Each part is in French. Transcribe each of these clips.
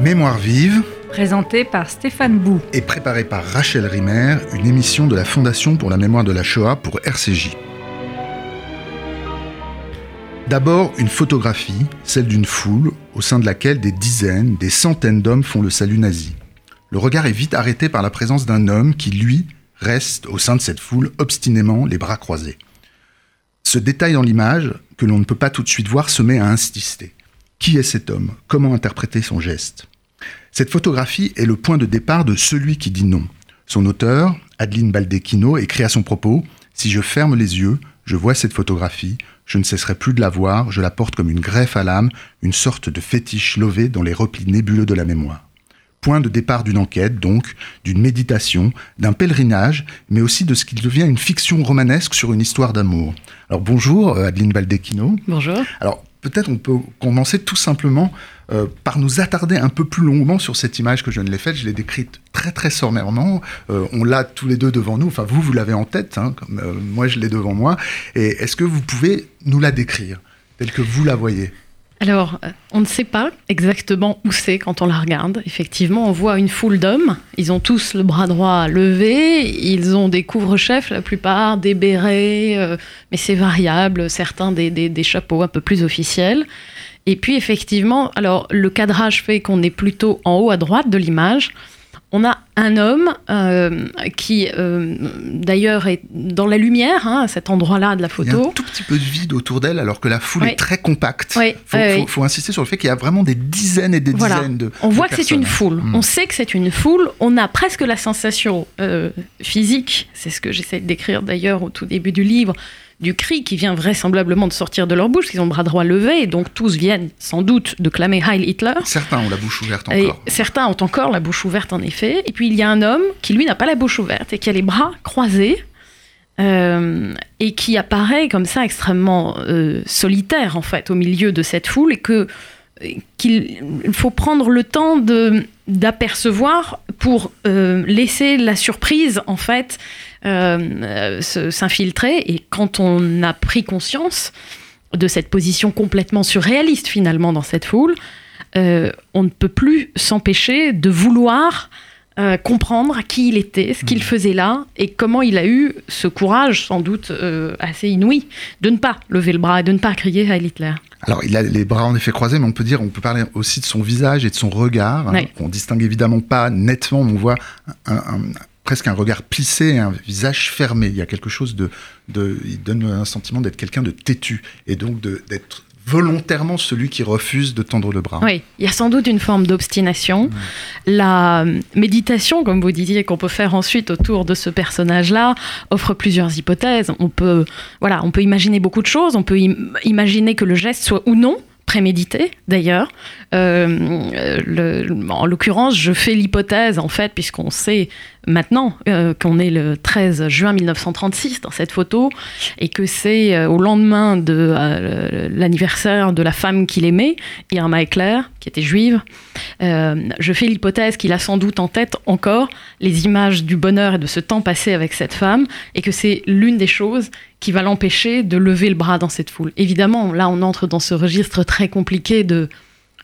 Mémoire vive, Présenté par Stéphane Bou. et préparée par Rachel Rimer, une émission de la Fondation pour la mémoire de la Shoah pour RCJ. D'abord, une photographie, celle d'une foule, au sein de laquelle des dizaines, des centaines d'hommes font le salut nazi. Le regard est vite arrêté par la présence d'un homme qui, lui, reste au sein de cette foule obstinément les bras croisés. Ce détail dans l'image, que l'on ne peut pas tout de suite voir, se met à insister. Qui est cet homme? Comment interpréter son geste? Cette photographie est le point de départ de celui qui dit non. Son auteur, Adeline Baldecchino, écrit à son propos Si je ferme les yeux, je vois cette photographie, je ne cesserai plus de la voir, je la porte comme une greffe à l'âme, une sorte de fétiche lové dans les replis nébuleux de la mémoire. Point de départ d'une enquête, donc, d'une méditation, d'un pèlerinage, mais aussi de ce qui devient une fiction romanesque sur une histoire d'amour. Alors bonjour, euh, Adeline Baldecchino. Bonjour. Alors peut-être on peut commencer tout simplement euh, par nous attarder un peu plus longuement sur cette image que je ne l'ai faite. Je l'ai décrite très très sommairement. Euh, on l'a tous les deux devant nous. Enfin vous, vous l'avez en tête, hein, euh, moi je l'ai devant moi. Et est-ce que vous pouvez nous la décrire telle que vous la voyez? Alors, euh, on ne sait pas exactement où c'est quand on la regarde. Effectivement, on voit une foule d'hommes. Ils ont tous le bras droit levé. Ils ont des couvre-chefs, la plupart, des bérets, euh, mais c'est variable. Certains des, des- des chapeaux un peu plus officiels. Et puis, effectivement, alors le cadrage fait qu'on est plutôt en haut à droite de l'image. On a un homme euh, qui, euh, d'ailleurs, est dans la lumière, hein, à cet endroit-là de la Il y a un photo. tout petit peu de vide autour d'elle alors que la foule Oui. est très compacte. Oui, faut, oui, faut- oui. faut insister sur le fait qu'il y a vraiment des dizaines et des Voilà. dizaines de On de voit que c'est une foule. Mm. On sait que c'est une foule. On a presque la sensation euh, physique, c'est ce que j'essaie de décrire d'ailleurs au tout début du livre, du cri qui vient vraisemblablement de sortir de leur bouche, qu'ils ont le bras droit levé, et donc tous viennent sans doute de clamer Heil Hitler. Certains ont la bouche ouverte Et encore. certains ont encore la bouche ouverte en effet. Et puis il y a un homme qui lui n'a pas la bouche ouverte et qui a les bras croisés euh, et qui apparaît comme ça extrêmement euh, solitaire en fait au milieu de cette foule et que qu'il faut prendre le temps de d'apercevoir pour euh, laisser la surprise en fait euh, euh, s'infiltrer. Et quand on a pris conscience de cette position complètement surréaliste finalement dans cette foule on ne peut plus s'empêcher de vouloir euh, comprendre qui il était, ce qu'il faisait là, et comment il a eu ce courage, sans doute euh, assez inouï, de ne pas lever le bras et de ne pas crier à Hitler. Alors, il a les bras en effet croisés, mais on peut dire, on peut parler aussi de son visage et de son regard, hein, Ouais. qu'on distingue évidemment pas nettement, mais on voit un- un- presque un regard plissé, un visage fermé. Il y a quelque chose de, de il donne un sentiment d'être quelqu'un de têtu et donc d'être volontairement celui qui refuse de tendre le bras. Oui, il y a sans doute une forme d'obstination. La euh, méditation, comme vous disiez, qu'on peut faire ensuite autour de ce personnage-là, offre plusieurs hypothèses. On peut, voilà, on peut imaginer beaucoup de choses. On peut im- imaginer que le geste soit ou non prémédité, d'ailleurs. Euh, en l'occurrence, je fais l'hypothèse, en fait, puisqu'on sait maintenant euh, qu'on est le 13 juin 1936 dans cette photo, et que c'est euh, au lendemain de l'anniversaire de la femme qu'il aimait, Irma Eckler, qui était juive. Je fais l'hypothèse qu'il a sans doute en tête encore les images du bonheur et de ce temps passé avec cette femme, et que c'est l'une des choses qui va l'empêcher de lever le bras dans cette foule. Évidemment, là, on entre dans ce registre très compliqué de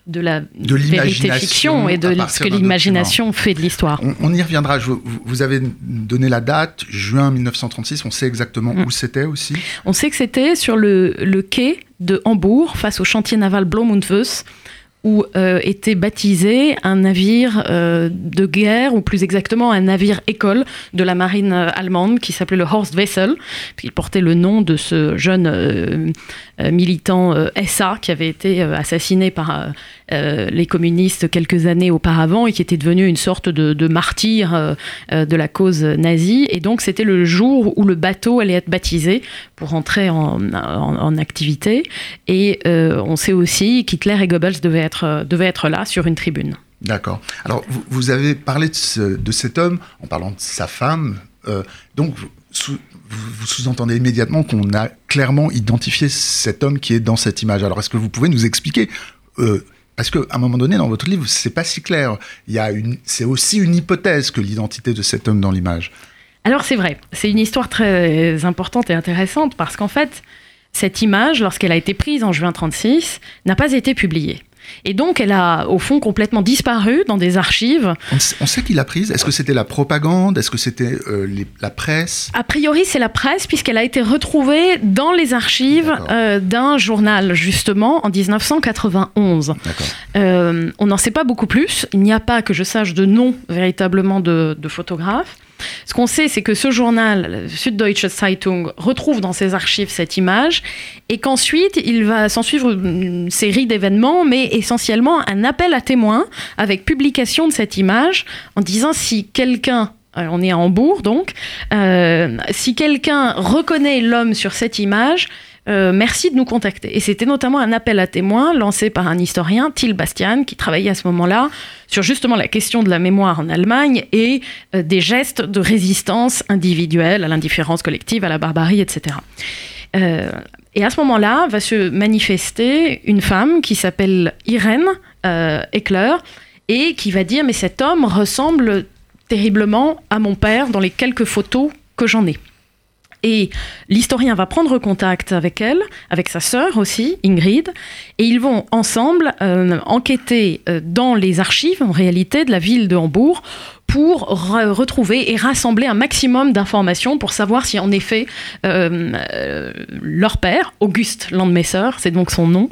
de la De vérité fiction et de ce que l'imagination fait de l'histoire. On, on y reviendra. Je- vous, avez donné la date, juin 1936. On sait exactement Mm. où c'était aussi. On sait que c'était sur le, le quai de Hambourg, face au chantier naval Blom und Voss, où euh, était baptisé un navire euh, de guerre, ou plus exactement un navire école de la marine euh, allemande qui s'appelait le Horst Wessel. Il portait le nom de ce jeune militant SA qui avait été assassiné par euh, les communistes quelques années auparavant et qui était devenu une sorte de, martyr euh, euh, de la cause nazie. Et donc c'était le jour où le bateau allait être baptisé pour entrer en, en- activité. Et on sait aussi qu'Hitler et Goebbels devaient être, devaient être là sur une tribune. D'accord. Alors, vous, avez parlé de, ce- de cet homme en parlant de sa femme. donc, vous, sous- vous- vous sous-entendez immédiatement qu'on a clairement identifié cet homme qui est dans cette image. Alors, est-ce que vous pouvez nous expliquer Parce qu'à un moment donné, dans votre livre, c'est pas si clair. Il y a une, c'est aussi une hypothèse que l'identité de cet homme dans l'image. Alors c'est vrai, c'est une histoire très importante et intéressante parce qu'en fait, cette image, lorsqu'elle a été prise en juin 36, n'a pas été publiée. Et donc, elle a, au fond, complètement disparu dans des archives. On sait, qui l'a prise Est-ce que c'était la propagande? Est-ce que c'était euh, la presse? A priori, c'est la presse, puisqu'elle a été retrouvée dans les archives euh, d'un journal, justement, en 1991. Euh, on n'en sait pas beaucoup plus. Il n'y a pas, que je sache, de nom véritablement de, de photographe. Ce qu'on sait, c'est que ce journal, Süddeutsche Zeitung, retrouve dans ses archives cette image et qu'ensuite, il va s'en suivre une série d'événements, mais essentiellement un appel à témoins avec publication de cette image en disant si quelqu'un euh, on est à Hambourg donc, euh, si quelqu'un reconnaît l'homme sur cette image, euh, merci de nous contacter. Et c'était notamment un appel à témoins lancé par un historien, Till Bastian, qui travaillait à ce moment-là sur justement la question de la mémoire en Allemagne et euh, des gestes de résistance individuelle à l'indifférence collective, à la barbarie, etc. Euh, et à ce moment-là, va se manifester une femme qui s'appelle Irène Eckler et qui va dire mais cet homme ressemble terriblement à mon père dans les quelques photos que j'en ai. Et l'historien va prendre contact avec elle, avec sa sœur aussi, Ingrid, et ils vont ensemble euh, enquêter euh, dans les archives, en réalité, de la ville de Hambourg pour retrouver et rassembler un maximum d'informations pour savoir si en effet euh, euh, leur père, Auguste Landmesser, c'est donc son nom,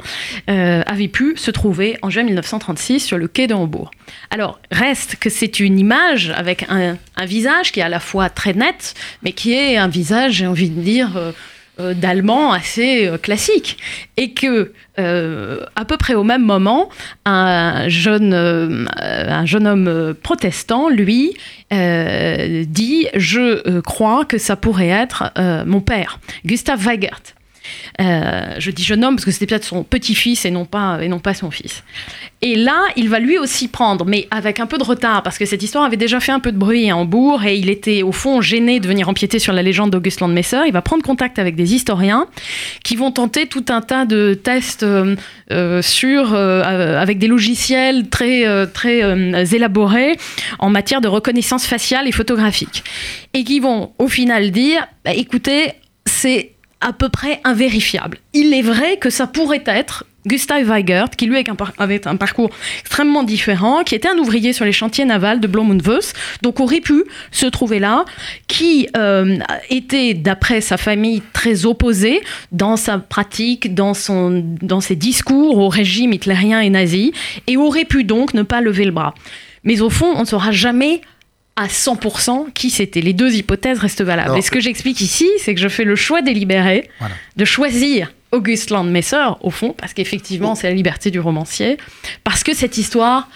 euh, avait pu se trouver en juin 1936 sur le quai de Hambourg. Alors, reste que c'est une image avec un, un, visage qui est à la fois très net, mais qui est un visage, j'ai envie de dire, d'allemand assez euh, classique. Et que euh, à peu près au même moment un jeune un jeune homme protestant lui dit je crois que ça pourrait être mon père Gustav Weigert euh, je dis jeune homme parce que c'était peut-être son petit-fils et non pas et non pas son fils. Et là, il va lui aussi prendre, mais avec un peu de retard parce que cette histoire avait déjà fait un peu de bruit à Hambourg et il était au fond gêné de venir empiéter sur la légende d'August Landmesser. Il va prendre contact avec des historiens qui vont tenter tout un tas de tests euh, euh, sur avec des logiciels très très élaborés en matière de reconnaissance faciale et photographique et qui vont au final dire bah, écoutez c'est à peu près invérifiable. Il est vrai que ça pourrait être Gustav Weigert, qui lui avait un parcours extrêmement différent, qui était un ouvrier sur les chantiers navals de Blomunvus, donc aurait pu se trouver là, qui euh, était, d'après sa famille, très opposé dans sa pratique, dans, son, dans ses discours au régime hitlérien et nazi, et aurait pu donc ne pas lever le bras. Mais au fond, on ne saura jamais à 100% qui c'était. Les deux hypothèses restent valables. et ce que j'explique ici, c'est que je fais le choix délibéré de choisir Auguste Landmesser, au fond, parce qu'effectivement, c'est la liberté du romancier, parce que cette histoire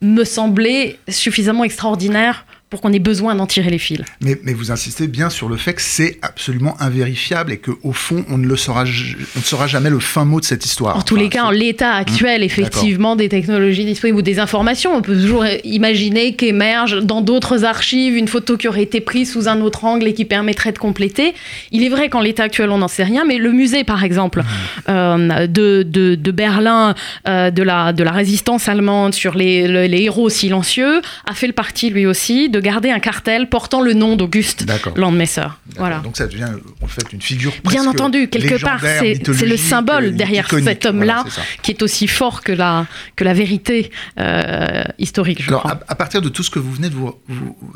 me semblait suffisamment extraordinaire pour qu'on ait besoin d'en tirer les fils. Mais, mais, vous insistez bien sur le fait que c'est absolument invérifiable et qu'au fond, on ne, le saura, on ne saura jamais le fin mot de cette histoire. En tous les cas, en l'état actuel, mmh, effectivement, des technologies disponibles ou des informations, on peut toujours imaginer qu'émerge dans d'autres archives une photo qui aurait été prise sous un autre angle et qui permettrait de compléter. Il est vrai qu'en l'état actuel, on n'en sait rien, mais le musée, par exemple, mmh. euh, de, de, de, Berlin, euh, de, la, de la résistance allemande sur les, les héros silencieux, a fait le parti, lui aussi, de garder un cartel portant le nom d'Auguste Landmesser. Voilà. Donc ça devient en fait une figure Bien entendu, quelque part, c'est le symbole derrière cet homme-là qui est aussi fort que la, que la vérité euh, historique. Je Alors. À, partir de tout ce que vous venez de vous,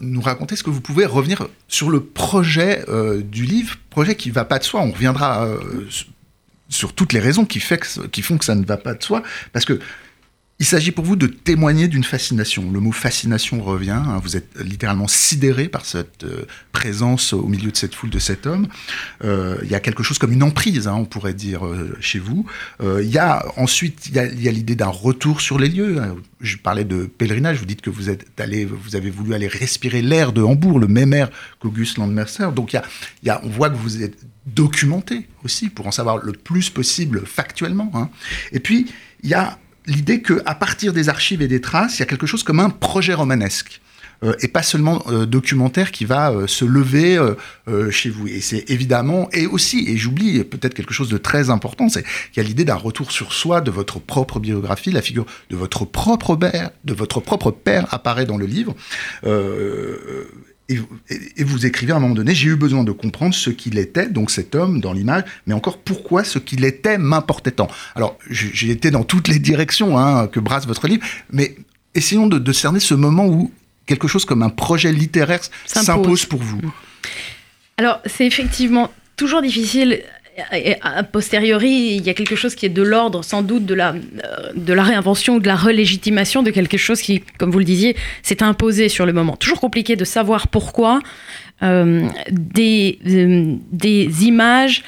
nous raconter, est-ce que vous pouvez revenir sur le projet euh, du livre, projet qui ne va pas de soi On reviendra euh, sur toutes les raisons qui, fait qui font que ça ne va pas de soi, parce que il s'agit pour vous de témoigner d'une fascination. Le mot fascination revient. Hein. vous êtes littéralement sidéré par cette euh, présence au milieu de cette foule de cet homme. Euh, il y a quelque chose comme une emprise, hein, on pourrait dire, euh, chez vous. Il y a ensuite, il y a, l'idée d'un retour sur les lieux. Je parlais de pèlerinage. Vous dites que vous êtes allé, vous avez voulu aller respirer l'air de Hambourg, le même air qu'Auguste Landmercer. Donc il y, a, on voit que vous êtes documenté aussi pour en savoir le plus possible factuellement. Hein. Et puis il y a l'idée qu'à partir des archives et des traces, il y a quelque chose comme un projet romanesque. Euh, et pas seulement euh, documentaire qui va euh, se lever chez vous. Et c'est évidemment, et aussi, et j'oublie peut-être quelque chose de très important, c'est qu'il y a l'idée d'un retour sur soi de votre propre biographie, la figure de votre propre père, de votre propre père apparaît dans le livre. Et, vous écrivez à un moment donné, j'ai eu besoin de comprendre ce qu'il était, donc cet homme dans l'image, mais encore pourquoi ce qu'il était m'importait tant. Alors, j'ai été dans toutes les directions hein, que brasse votre livre, mais essayons de, cerner ce moment où quelque chose comme un projet littéraire s'impose pour vous. Alors, c'est effectivement toujours difficile a posteriori, il y a quelque chose qui est de l'ordre, sans doute, de la, euh, réinvention ou de la relégitimation de quelque chose qui, comme vous le disiez, s'est imposé sur le moment. Toujours compliqué de savoir pourquoi euh, euh, des images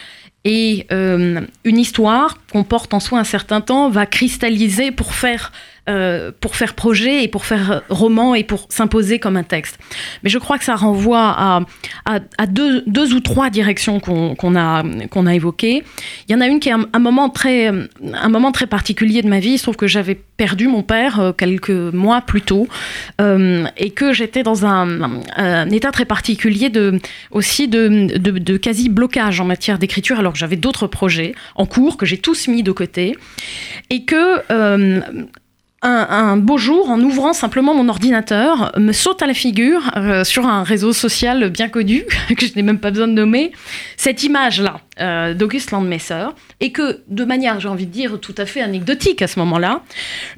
et une histoire qu'on porte en soi un certain temps va cristalliser pour faire euh, pour faire projet et pour faire roman et pour s'imposer comme un texte. Mais je crois que ça renvoie à, à, deux, deux, ou trois directions qu'on a, qu'on a évoquées. Il y en a une qui est un, moment très, un moment très particulier de ma vie. Il se trouve que j'avais perdu mon père euh, quelques mois plus tôt euh, et que j'étais dans un, état très particulier de, aussi de, de quasi-blocage en matière d'écriture alors que j'avais d'autres projets en cours que j'ai tous mis de côté et que un, beau jour, en ouvrant simplement mon ordinateur, me saute à la figure, euh, sur un réseau social bien connu, que je n'ai même pas besoin de nommer, cette image-là euh, d'Auguste Landmesser, et que, de manière, j'ai envie de dire, tout à fait anecdotique à ce moment-là,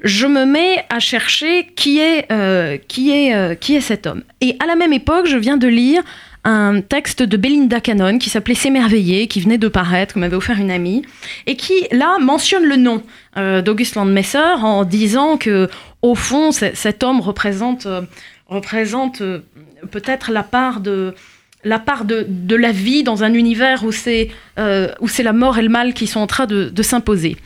je me mets à chercher qui est, euh, qui est, qui est cet homme. Et à la même époque, je viens de lire un texte de Belinda Cannon qui s'appelait S'émerveiller, qui venait de paraître, que m'avait offert une amie, et qui, là, mentionne le nom euh, d'Auguste Landmesser en disant que, au fond, cet homme représente, euh, représente euh, peut-être la part de la part de, de, la vie dans un univers où c'est la mort et le mal qui sont en train de, de s'imposer.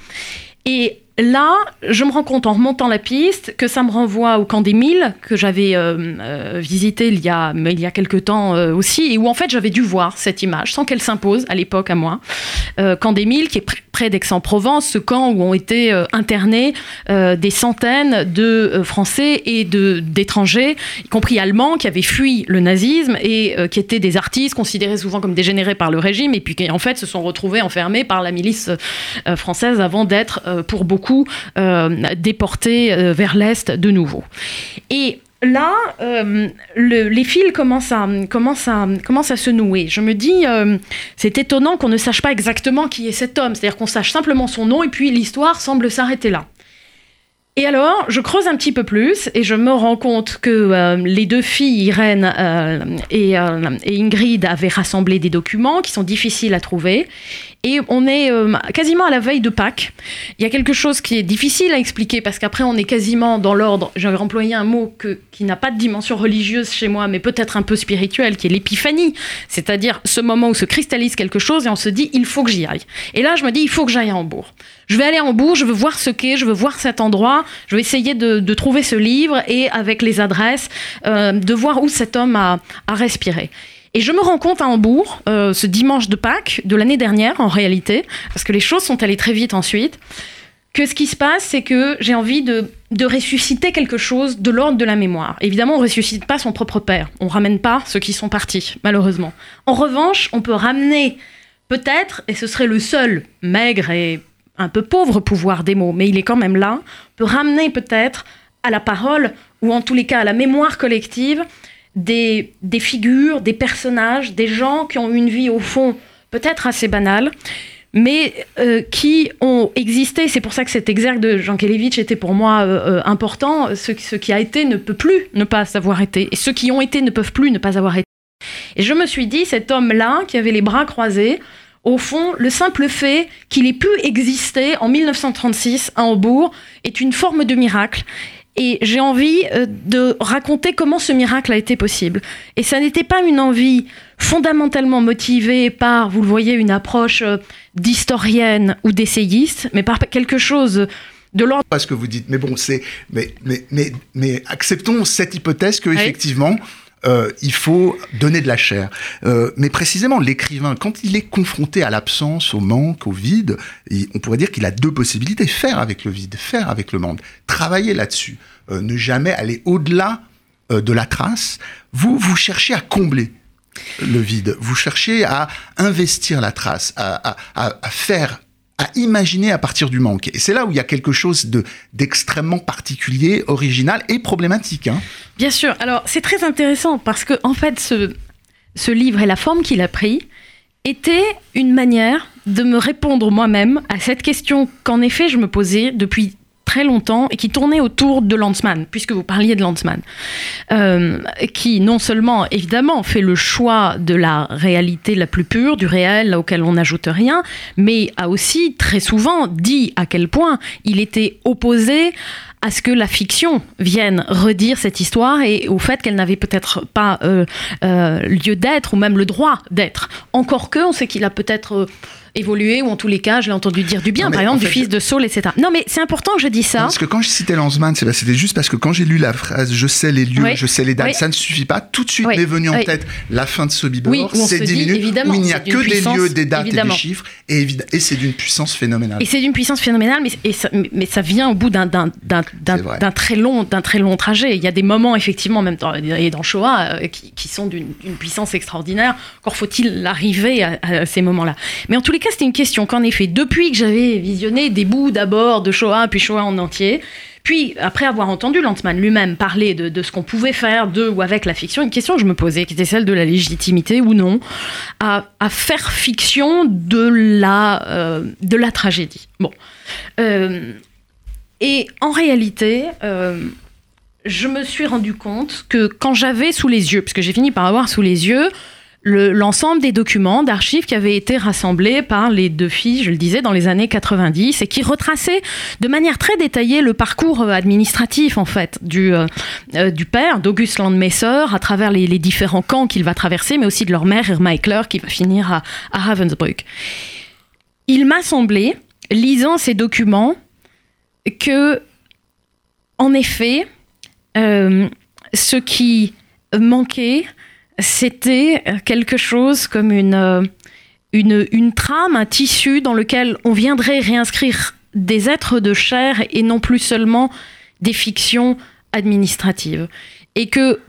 Et là, je me rends compte en remontant la piste que ça me renvoie au camp des Milles, que j'avais euh, euh, visité il y, a, il y a quelque temps euh, aussi, et où en fait j'avais dû voir cette image sans qu'elle s'impose à l'époque à moi. camp des Milles, qui est près d'Aix-en-Provence, ce camp où ont été internés des centaines de Français et d'étrangers, y compris Allemands, qui avaient fui le nazisme et qui étaient des artistes considérés souvent comme dégénérés par le régime, et puis qui en fait se sont retrouvés enfermés par la milice française avant d'être pour beaucoup euh, déportés euh, vers l'Est de nouveau. Et là, euh, les fils commencent à, commencent, à, à se nouer. Je me dis, c'est étonnant qu'on ne sache pas exactement qui est cet homme, c'est-à-dire qu'on sache simplement son nom et puis l'histoire semble s'arrêter là. Et alors, je creuse un petit peu plus et je me rends compte que les deux filles, Irène et, Ingrid, avaient rassemblé des documents qui sont difficiles à trouver et on est euh, quasiment à la veille de Pâques. Il y a quelque chose qui est difficile à expliquer parce qu'après on est quasiment dans l'ordre, j'avais employé un mot qui n'a pas de dimension religieuse chez moi, mais peut-être un peu spirituelle, qui est l'épiphanie. C'est-à-dire ce moment où se cristallise quelque chose et on se dit il faut que j'y aille. Et là je me dis il faut que j'aille à Hambourg. Je vais aller à Hambourg, je veux voir ce qu'est, je veux voir cet endroit, je vais essayer de, trouver ce livre et avec les adresses, euh, de voir où cet homme a respiré. Et je me rends compte à Hambourg, euh, ce dimanche de Pâques de l'année dernière en réalité, parce que les choses sont allées très vite ensuite, que ce qui se passe, c'est que j'ai envie de, ressusciter quelque chose de l'ordre de la mémoire. Évidemment, on ne ressuscite pas son propre père, on ne ramène pas ceux qui sont partis, malheureusement. En revanche, on peut ramener peut-être, et ce serait le seul maigre et un peu pauvre pouvoir des mots, mais il est quand même là, peut ramener peut-être à la parole, ou en tous les cas à la mémoire collective, des, figures, des personnages, des gens qui ont une vie au fond peut-être assez banale, mais euh, qui ont existé. C'est pour ça que cet exergue de Jean Kelevitch était pour moi euh, euh, important. Ce, ce, qui a été ne peut plus ne pas avoir été, et ceux qui ont été ne peuvent plus ne pas avoir été. Et je me suis dit, cet homme-là, qui avait les bras croisés, au fond, le simple fait qu'il ait pu exister en 1936 à Hambourg est une forme de miracle. Et j'ai envie euh, de raconter comment ce miracle a été possible. Et ça n'était pas une envie fondamentalement motivée par, vous le voyez, une approche euh, d'historienne ou d'essayiste, mais par quelque chose de l'ordre. Pas ce que vous dites, mais bon, c'est, mais, mais, mais, mais acceptons cette hypothèse que effectivement. Euh, il faut donner de la chair. Euh, mais précisément, l'écrivain, quand il est confronté à l'absence, au manque, au vide, on pourrait dire qu'il a deux possibilités faire avec le vide, faire avec le manque, travailler là-dessus, euh, ne jamais aller au-delà de la trace. Vous, vous cherchez à combler le vide, vous cherchez à investir la trace, à, à faire à imaginer à partir du manque. Et c'est là où il y a quelque chose de d'extrêmement particulier, original et problématique. Hein. Bien sûr. Alors c'est très intéressant parce que en fait ce, ce livre et la forme qu'il a pris était une manière de me répondre moi-même à cette question qu'en effet je me posais depuis très longtemps et qui tournait autour de Lanzmann, puisque vous parliez de Lanzmann, euh, qui non seulement évidemment fait le choix de la réalité la plus pure, du réel auquel on n'ajoute rien, mais a aussi très souvent dit à quel point il était opposé à ce que la fiction vienne redire cette histoire et au fait qu'elle n'avait peut-être pas euh, euh, lieu d'être ou même le droit d'être. Encore que, on sait qu'il a peut-être évolué, ou en tous les cas, je l'ai entendu dire du bien, par exemple, du fils de Saul, etc. Non, mais c'est important que je dise ça. Parce que quand je citais Lanzmann, c'était juste parce que quand j'ai lu la phrase je sais les lieux, je sais les dates, ça ne suffit pas. Tout de suite m'est venu en tête la fin de Sobibor, c'est 10 minutes où il n'y a que des lieux, des dates et des chiffres, et, et c'est d'une puissance phénoménale. Et c'est d'une puissance phénoménale, mais, et ça, mais ça vient au bout d'un très, long, très long trajet. Il y a des moments, effectivement, même dans, et dans Shoah, euh, qui, sont d'une puissance extraordinaire. Encore faut-il arriver à, à ces moments-là. Mais en tous les cas, c'était une question qu'en effet, depuis que j'avais visionné des bouts d'abord de Shoah, puis Shoah en entier, puis, après avoir entendu Lantman lui-même parler de, ce qu'on pouvait faire de ou avec la fiction, une question que je me posais, qui était celle de la légitimité ou non, à, faire fiction de la, euh, de la tragédie. Bon. Euh, et en réalité, euh, je me suis rendu compte que quand j'avais sous les yeux, parce que j'ai fini par avoir sous les yeux l'ensemble des documents d'archives qui avaient été rassemblés par les deux filles, je le disais, dans les années 90 et qui retraçaient de manière très détaillée le parcours euh, administratif en fait du, euh, euh, du père d'Auguste Landmesser à travers les, différents camps qu'il va traverser, mais aussi de leur mère Irma Eckler qui va finir à, Ravensbrück. Il m'a semblé, lisant ces documents, que en effet, ce qui manquait, c'était quelque chose comme euh, une, une, trame, un tissu dans lequel on viendrait réinscrire des êtres de chair et non plus seulement des fictions administratives. Et que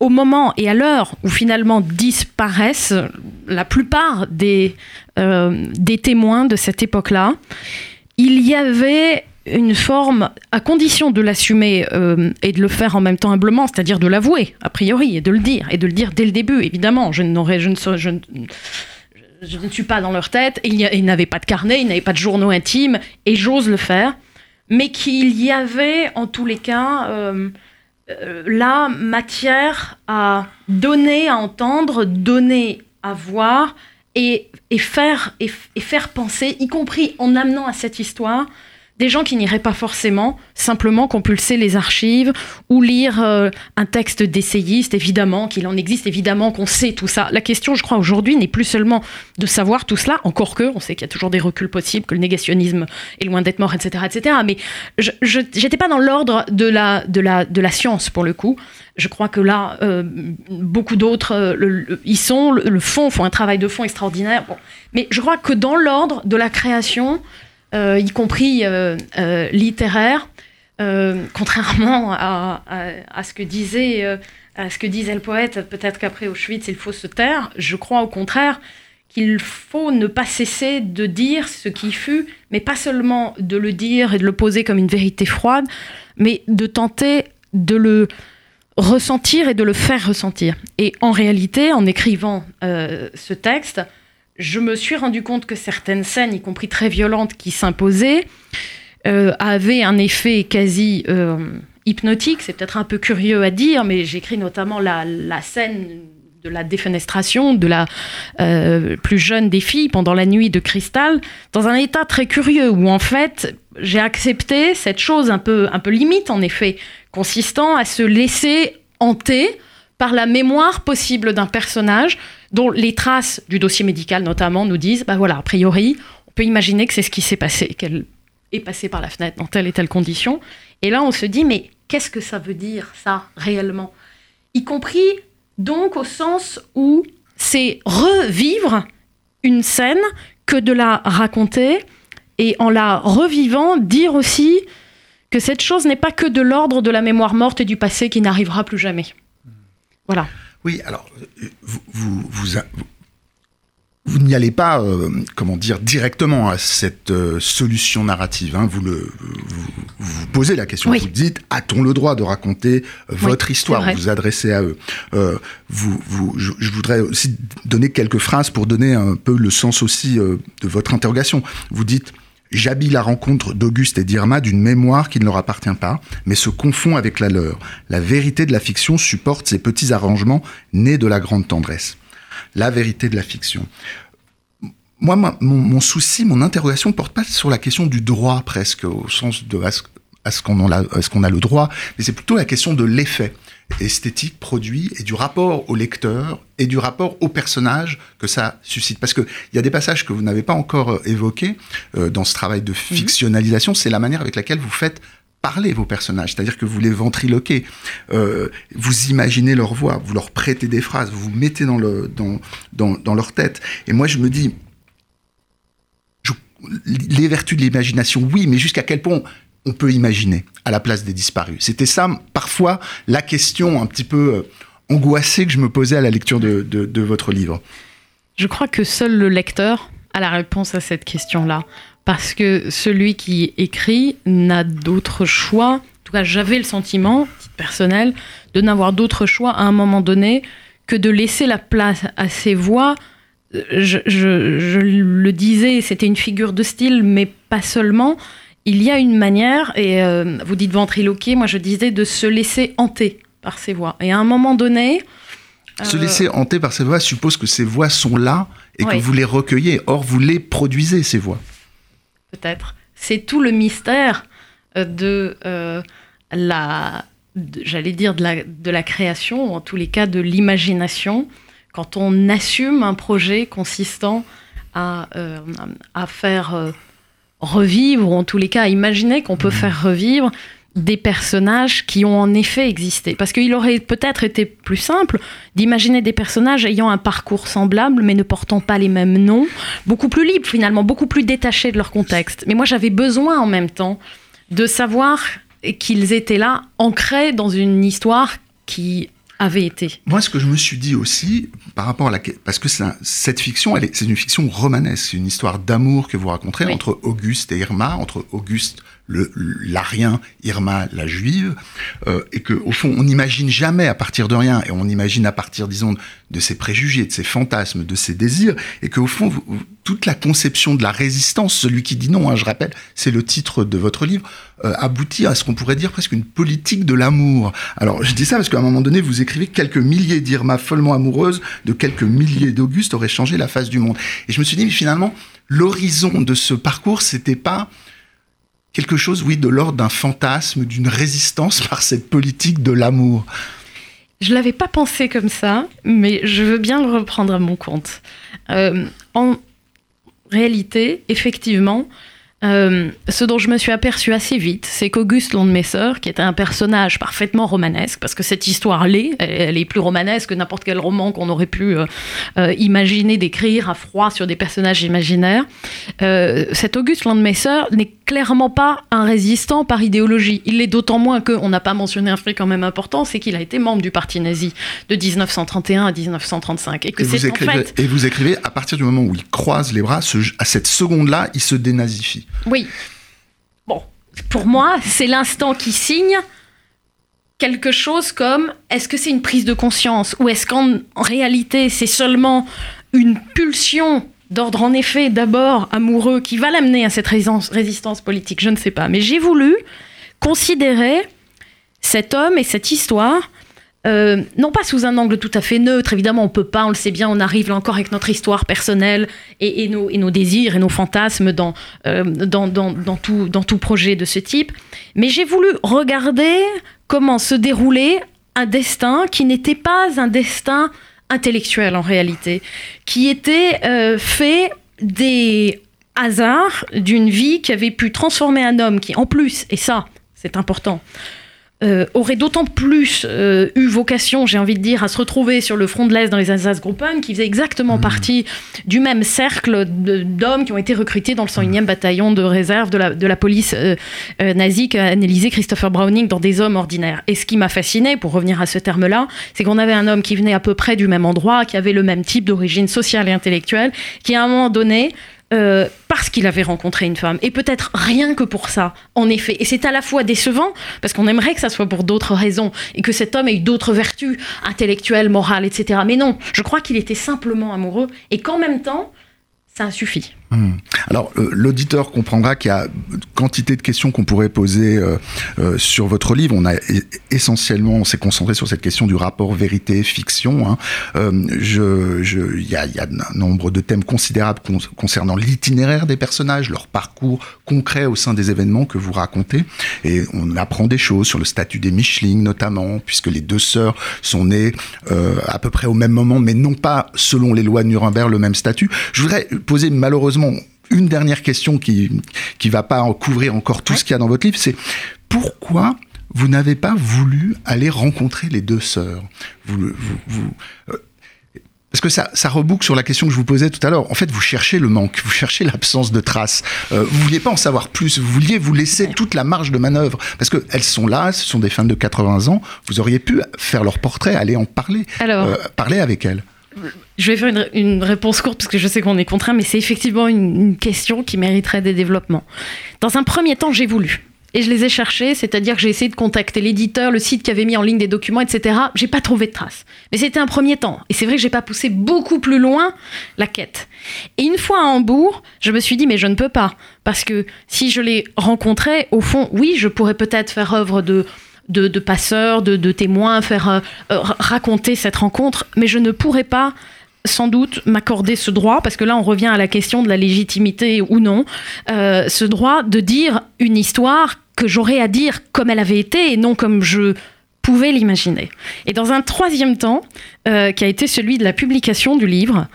au moment et à l'heure où finalement disparaissent la plupart des, euh, des témoins de cette époque-là, il y avait une forme, à condition de l'assumer euh, et de le faire en même temps humblement, c'est-à-dire de l'avouer, a priori, et de le dire, et de le dire dès le début, évidemment. Je, ne, je, ne suis pas dans leur tête, il n'avaient pas de carnet, ils n'avaient pas de journaux intimes, et j'ose le faire, mais qu'il y avait, en tous les cas, euh, euh, la matière à donner, à entendre, donner à voir, et, et faire, et faire penser, y compris en amenant à cette histoire, des gens qui n'iraient pas forcément simplement compulser les archives ou lire euh, un texte d'essayiste, évidemment, qu'il en existe, évidemment qu'on sait tout ça. La question, je crois, aujourd'hui n'est plus seulement de savoir tout cela, encore que, on sait qu'il y a toujours des reculs possibles, que le négationnisme est loin d'être mort, etc., etc. Mais je n'étais pas dans l'ordre de la, de, la, de la science, pour le coup. Je crois que là, euh, beaucoup d'autres euh, y sont, le, fond, font un travail de fond extraordinaire. Mais je crois que dans l'ordre de la création, y compris euh, euh, littéraire, contrairement à, ce que disait, à ce que disait le poète. Peut-être qu'après Auschwitz, il faut se taire. Je crois au contraire qu'il faut ne pas cesser de dire ce qui fut, mais pas seulement de le dire et de le poser comme une vérité froide, mais de tenter de le ressentir et de le faire ressentir. Et en réalité, en écrivant ce texte, je me suis rendu compte que certaines scènes, y compris très violentes, qui s'imposaient, euh, avaient un effet quasi euh, hypnotique. C'est peut-être un peu curieux à dire, mais j'écris notamment la, scène de la défenestration de la euh, plus jeune des filles pendant la nuit de cristal, dans un état très curieux où en fait j'ai accepté cette chose un peu, un peu limite en effet, consistant à se laisser hanter par la mémoire possible d'un personnage dont les traces du dossier médical notamment nous disent, bah voilà, a priori, on peut imaginer que c'est ce qui s'est passé, qu'elle est passée par la fenêtre dans telle et telle condition. Et là, on se dit, mais qu'est-ce que ça veut dire, ça, réellement? Y compris, donc, au sens où c'est revivre une scène que de la raconter et en la revivant, dire aussi que cette chose n'est pas que de l'ordre de la mémoire morte et du passé qui n'arrivera plus jamais. Voilà. Oui, alors, vous, vous, vous n'y allez pas, euh, comment dire, directement à cette euh, solution narrative. Hein. Vous, le, vous, vous, posez la question. Vous dites, a-t-on le droit de raconter votre histoire Vous vous adressez à eux. Euh, vous, vous, je, je, voudrais aussi donner quelques phrases pour donner un peu le sens aussi euh, de votre interrogation. Vous dites, J'habille la rencontre d'Auguste et d'Irma d'une mémoire qui ne leur appartient pas, mais se confond avec la leur. La vérité de la fiction supporte ces petits arrangements nés de la grande tendresse la vérité de la fiction. Moi, mon, souci, mon interrogation porte pas sur la question du droit presque, au sens de est-ce qu'on a, a, le droit, mais c'est plutôt la question de l'effet esthétique produit et du rapport au lecteur et du rapport au personnage que ça suscite. Parce qu'il y a des passages que vous n'avez pas encore euh, évoqués euh, dans ce travail de mhm. fictionnalisation, c'est la manière avec laquelle vous faites parler vos personnages, c'est-à-dire que vous les ventriloquez, euh, vous imaginez leur voix, vous leur prêtez des phrases, vous vous mettez dans, le, dans, dans, dans leur tête. Et moi, je me dis, les vertus de l'imagination, oui, mais jusqu'à quel point on peut imaginer à la place des disparus C'était ça, parfois, la question un petit peu euh, angoissée que je me posais à la lecture de, votre livre. Je crois que seul le lecteur a la réponse à cette question-là parce que celui qui écrit n'a d'autre choix. En tout cas, j'avais le sentiment, personnel, de n'avoir d'autre choix à un moment donné que de laisser la place à ses voix. Je, le disais, c'était une figure de style, mais pas seulement. Il y a une manière, et euh, vous dites ventriloquer, moi je disais de se laisser hanter par ses voix. Et à un moment donné, se laisser hanter par ses voix suppose que ces voix sont là et que vous les recueillez. Or, vous les produisez, ces voix peut-être. C'est tout le mystère euh, de euh, la, j'allais dire, de la, de la création, ou en tous les cas de l'imagination, quand on assume un projet consistant à, euh, à faire revivre, ou en tous les cas imaginer qu'on peut mmh. faire revivre des personnages qui ont en effet existé. Parce qu'il aurait peut-être été plus simple d'imaginer des personnages ayant un parcours semblable, mais ne portant pas les mêmes noms, beaucoup plus libres finalement, beaucoup plus détachés de leur contexte. Mais moi j'avais besoin en même temps de savoir qu'ils étaient là, ancrés dans une histoire qui avait été. Moi, ce que je me suis dit aussi, par rapport à la... Parce que cette fiction, c'est une fiction romanesque, c'est une histoire d'amour que vous raconterez entre Auguste et Irma, entre Auguste le l'arien, Irma la juive, euh, et que au fond on n'imagine jamais à partir de rien, et on imagine à partir, disons, de ses préjugés, de ses fantasmes, de ses désirs, et que au fond toute la conception de la résistance, celui qui dit non, hein, je rappelle, c'est le titre de votre livre, euh, aboutit à ce qu'on pourrait dire presque une politique de l'amour. Alors je dis ça parce qu'à un moment donné vous écrivez quelques milliers d'Irma follement amoureuses de quelques milliers d'Auguste auraient changé la face du monde. Et je me suis dit mais finalement l'horizon de ce parcours c'était pas quelque chose, oui, de l'ordre d'un fantasme, d'une résistance par cette politique de l'amour. Je l'avais pas pensé comme ça, mais je veux bien le reprendre à mon compte. Euh, en réalité, effectivement, euh, ce dont je me suis aperçu assez vite, c'est qu'Auguste Landmesser, qui était un personnage parfaitement romanesque, parce que cette histoire l'est, elle, est plus romanesque que n'importe quel roman qu'on aurait pu euh, euh, imaginer d'écrire à froid sur des personnages imaginaires, cet Auguste Landmesser n'est clairement pas un résistant par idéologie. Il l'est d'autant moins qu'on n'a pas mentionné un fait quand même important, c'est qu'il a été membre du parti nazi de 1931 à 1935. Et, que et, vous, écrivez, et vous écrivez, à partir du moment où il croise les bras, à cette seconde-là, il se dénazifie. Oui. Bon, pour moi, c'est l'instant qui signe quelque chose comme est-ce que c'est une prise de conscience ou est-ce qu'en réalité c'est seulement une pulsion d'ordre en effet d'abord amoureux qui va l'amener à cette résistance politique, je ne sais pas. Mais j'ai voulu considérer cet homme et cette histoire euh, non pas sous un angle tout à fait neutre, évidemment on peut pas, on le sait bien, on arrive là encore avec notre histoire personnelle et, nos, désirs et nos fantasmes dans, euh, dans tout projet de ce type, mais j'ai voulu regarder comment se déroulait un destin qui n'était pas un destin intellectuel en réalité, qui était euh, fait des hasards d'une vie qui avait pu transformer un homme qui en plus, et ça c'est important, euh, aurait d'autant plus euh, eu vocation, j'ai envie de dire, à se retrouver sur le front de l'Est dans les Alsace-Gruppen, qui faisait exactement mmh. partie du même cercle d'hommes qui ont été recrutés dans le 101e mmh. bataillon de réserve de la, de la police euh, nazie qu'a analysé Christopher Browning dans des hommes ordinaires. Et ce qui m'a fasciné, pour revenir à ce terme-là, c'est qu'on avait un homme qui venait à peu près du même endroit, qui avait le même type d'origine sociale et intellectuelle, qui à un moment donné euh, parce qu'il avait rencontré une femme. Et peut-être rien que pour ça, en effet. Et c'est à la fois décevant, parce qu'on aimerait que ça soit pour d'autres raisons, et que cet homme ait eu d'autres vertus intellectuelles, morales, etc. Mais non, je crois qu'il était simplement amoureux, et qu'en même temps, ça suffit. Hmm. Alors, euh, l'auditeur comprendra qu'il y a quantité de questions qu'on pourrait poser euh, euh, sur votre livre. On a essentiellement, on s'est concentré sur cette question du rapport vérité-fiction. Hein. il y a, un nombre de thèmes considérables concernant l'itinéraire des personnages, leur parcours concret au sein des événements que vous racontez. Et on apprend des choses sur le statut des Micheling, notamment, puisque les deux sœurs sont nées à peu près au même moment, mais non pas selon les lois de Nuremberg le même statut. Je voudrais poser malheureusement une dernière question qui qui va pas en couvrir encore tout ce qu'il y a dans votre livre, c'est pourquoi vous n'avez pas voulu aller rencontrer les deux sœurs? Vous, vous, euh, parce que ça, ça reboucle sur la question que je vous posais tout à l'heure. En fait, vous cherchez le manque, vous cherchez l'absence de traces. Euh, vous vouliez pas en savoir plus, vous vouliez vous laisser toute la marge de manœuvre. Parce qu'elles sont là, ce sont des femmes de 80 ans, vous auriez pu faire leur portrait, aller en parler, Alors, euh, parler avec elles. Je vais faire une, réponse courte parce que je sais qu'on est contraint, mais c'est effectivement une, question qui mériterait des développements. Dans un premier temps, j'ai voulu. Et je les ai cherchés, c'est-à-dire que j'ai essayé de contacter l'éditeur, le site qui avait mis en ligne des documents, etc. J'ai pas trouvé de traces. Mais c'était un premier temps. Et c'est vrai que j'ai pas poussé beaucoup plus loin la quête. Et une fois à Hambourg, je me suis dit, mais je ne peux pas. Parce que si je les rencontrais, au fond, oui, je pourrais peut-être faire œuvre de de, passeurs, de, témoins, faire euh, euh, raconter cette rencontre, mais je ne pourrais pas sans doute m'accorder ce droit, parce que là on revient à la question de la légitimité ou non, euh, ce droit de dire une histoire que j'aurais à dire comme elle avait été et non comme je pouvais l'imaginer. Et dans un troisième temps, qui a été celui de la publication du livre,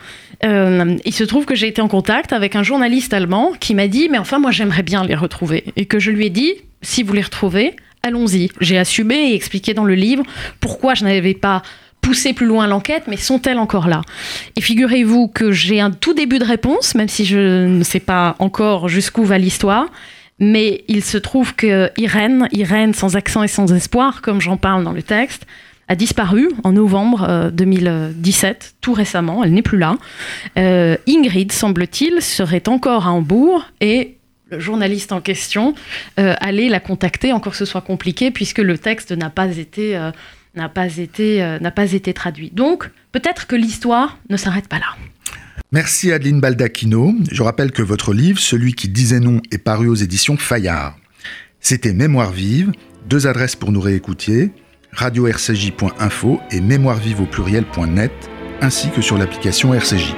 il se trouve que j'ai été en contact avec un journaliste allemand qui m'a dit, mais enfin moi j'aimerais bien les retrouver. Et que je lui ai dit, si vous les retrouvez, allons-y. J'ai assumé et expliqué dans le livre pourquoi je n'avais pas poussé plus loin l'enquête, mais sont-elles encore là? Et figurez-vous que j'ai un tout début de réponse, même si je ne sais pas encore jusqu'où va l'histoire. Mais il se trouve que Irène, Irène sans accent et sans espoir, comme j'en parle dans le texte, a disparu en novembre 2017, euh, tout récemment, elle n'est plus là. Euh, Ingrid, semble-t-il, serait encore à Hambourg et journaliste en question euh, aller la contacter, encore que ce soit compliqué, puisque le texte n'a pas été, euh, euh, n'a pas été traduit. Donc, peut-être que l'histoire ne s'arrête pas là. Merci Adeline Baldacchino. Je rappelle que votre livre, Celui qui disait non, est paru aux éditions Fayard. C'était Mémoire vive, deux adresses pour nous réécouter, radio-rcj.info et mémoirevive au pluriel.net, ainsi que sur l'application RCJ.